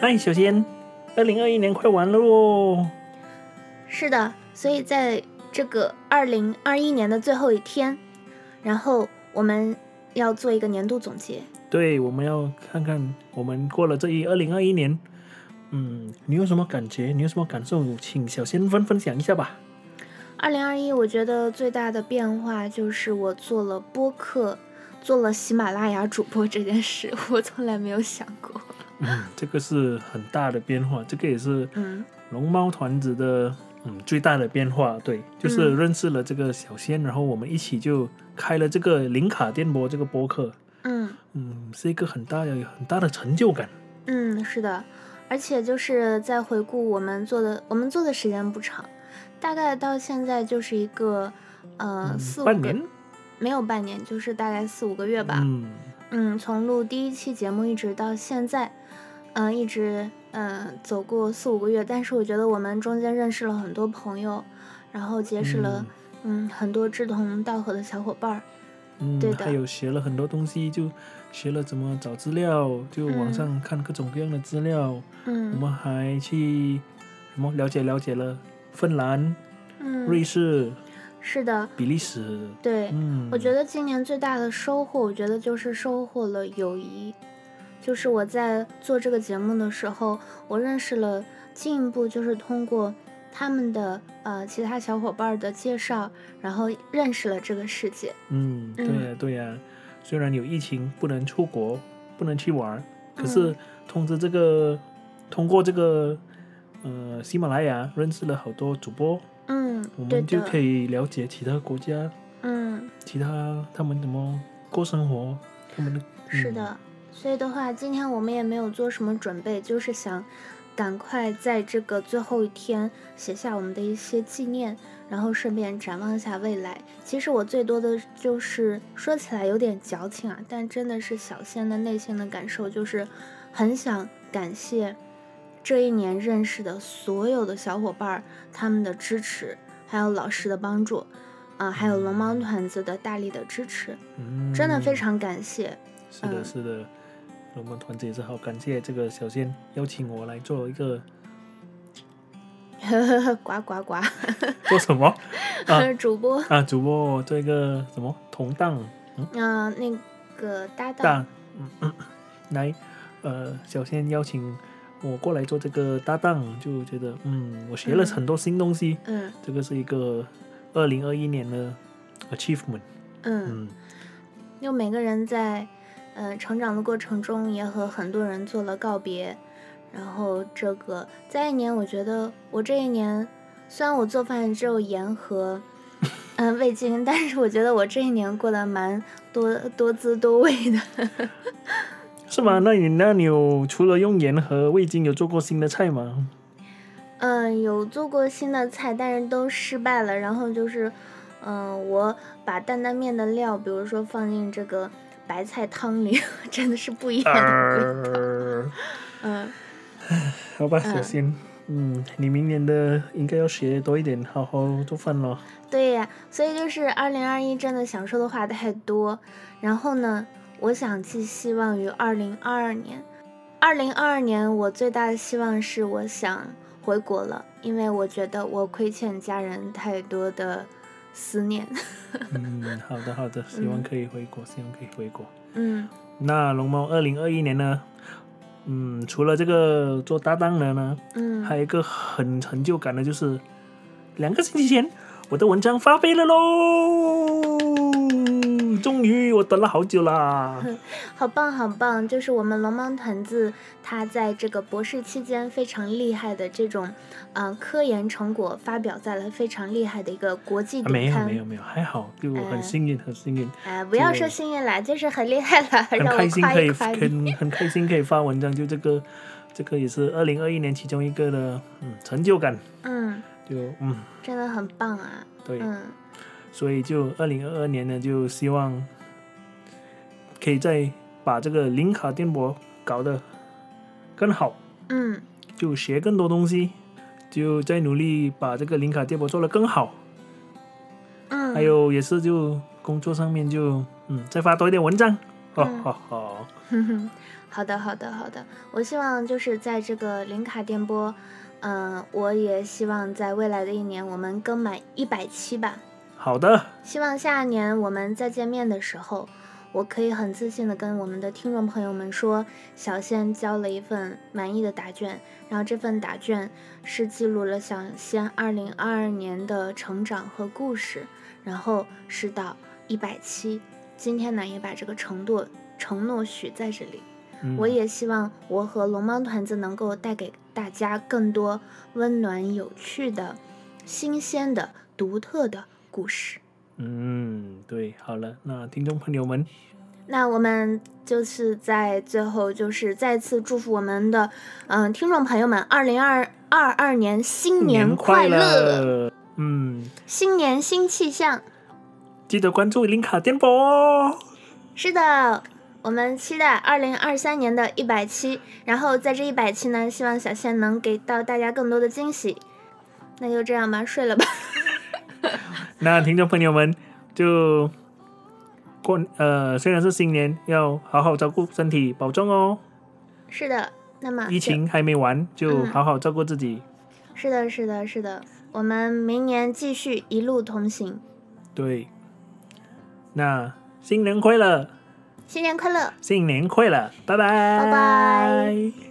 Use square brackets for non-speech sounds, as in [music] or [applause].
嗨，小仙，二零二一年快完了哦。是的，所以在这个二零二一年的最后一天，然后我们要做一个年度总结。对，我们要看看我们过了这一二零二一年，嗯，你有什么感觉？你有什么感受？请小仙分分享一下吧。二零二一，我觉得最大的变化就是我做了播客，做了喜马拉雅主播这件事，我从来没有想过。嗯，[laughs] 这个是很大的变化，这个也是嗯龙猫团子的嗯最大的变化。对，就是嗯认识了这个小仙，然后我们一起就开了这个零卡电波这个播客。嗯嗯，是一个很大的很大的成就感。嗯，是的，而且就是在回顾我们做的，我们做的时间不长，大概到现在就是一个呃嗯四五年没有半年，就是大概四五个月吧。嗯嗯，从录第一期节目一直到现在，嗯、一直嗯、呃走过四五个月，但是我觉得我们中间认识了很多朋友，然后结识了嗯很多志同道合的小伙伴儿。嗯，对的还有学了很多东西，就学了怎么找资料，就网嗯上看各种各样的资料。嗯我嗯们还去什么了解了解了芬兰、瑞嗯，士、是的，比利时。对。嗯，我觉得今年最大的收获，我觉得就是收获了友谊。就是我在做这个节目的时候，我认识了，进一步就是通过他们的呃其他小伙伴的介绍，然后认识了这个世界。嗯，对呀、对呀、虽然有疫情不能出国，不能去玩，可嗯是通知这个，通过这个呃喜马拉雅认识了好多主播，嗯我，们就可以了解其他国家、嗯，其他他们怎么过生活，他们的嗯是的。所以的话，今天我们也没有做什么准备，就是想赶快在这个最后一天写下我们的一些纪念，然后顺便展望一下未来。其实我最多的就是说起来有点矫情啊，但真的是小仙的内心的感受，就是很想感谢这一年认识的所有的小伙伴儿，他们的支持，还有老师的帮助，啊、还有龙猫团子的大力的支持，嗯真的非常感谢。是的，嗯。是的，龙猫团子也是好感谢这个小仙邀请我来做一个 [laughs] 呱呱呱，[laughs] 做什么？啊 [laughs] 主播，啊主播做一个什么同档嗯、那个搭档，大嗯嗯。来呃小仙邀请我过来做这个搭档，就觉得嗯我学了嗯很多新东西，嗯这个是一个二零二一年的 achievement，嗯，嗯就每个人在呃成长的过程中，也和很多人做了告别。然后这个在一年，我觉得我这一年，虽然我做饭只有盐和嗯、[laughs] 味精，但是我觉得我这一年过得蛮多多姿多味的。是吗？那你那你有除了用盐和味精，有做过新的菜吗？嗯，有做过新的菜，但是都失败了。然后就是，嗯，我把担担面的料，比如说放进这个白菜汤里，[laughs] 真的是不一样的味道。呃 [laughs] 嗯，好吧，嗯小仙，嗯，你明年的应该要学多一点，好好做饭咯。对呀，所以就是二零二一真的想说的话太多。然后呢，我想寄希望于二零二二年。二零二二年，我最大的希望是我想回国了，因为我觉得我亏欠家人太多的思念。嗯，[laughs] 好的好的，希望可以回国，希望可以回国。嗯那龙猫二零二一年呢？嗯，除了这个做搭档的呢，嗯，还有一个很成就感的，就是两个星期前我的文章发飞了喽！终于，我等了好久啦。[laughs] 好棒好棒！就是我们龙猫团子，他在这个博士期间非常厉害的这种，呃，科研成果发表在了非常厉害的一个国际啊没有。没有没有，还好，就很嗯幸运很幸运。哎，不要说幸运啦，就是很厉害了，[laughs] 很开心可以。很很开心可以发文章，就这个这个也是二零二一年其中一个的嗯成就感，嗯，就嗯真的很棒啊。对，嗯所以就二零二二年呢，就希望可以再把这个零卡电波搞得更好，嗯就学更多东西，就再努力把这个零卡电波做得更好，嗯，还有也是就工作上面就嗯再发多一点文章，哈哈哈。哼哼，[laughs] 好的，好的，好的。我希望就是在这个零卡电波，嗯、我也希望在未来的一年我们更满一百期吧。好的，希望下一年我们再见面的时候，我可以很自信的跟我们的听众朋友们说，小仙交了一份满意的答卷，然后这份答卷是记录了小仙二零二二年的成长和故事，然后是到一百期，今天呢也把这个承诺承诺许在这里。嗯我也希望我和龙猫团子能够带给大家更多温暖、有趣的、新鲜的、独特的故事。嗯，对，好了，那听众朋友们，那我们就是在最后，就是再次祝福我们的嗯、听众朋友们，二零二二二年新年快乐，乐！嗯，新年新气象。记得关注林卡电波哦。是的，我们期待二零二三年的一百期，然后在这一百期呢，希望小仙能给到大家更多的惊喜。那就这样吧，睡了吧。那听众朋友们就过呃，虽然是新年，要好好照顾身体，保重哦。是的，那么疫情还没完，就嗯好好照顾自己。是的，是的，是的，我们明年继续一路同行，对，那新年快乐，新年快乐！新年快乐，拜拜，拜拜。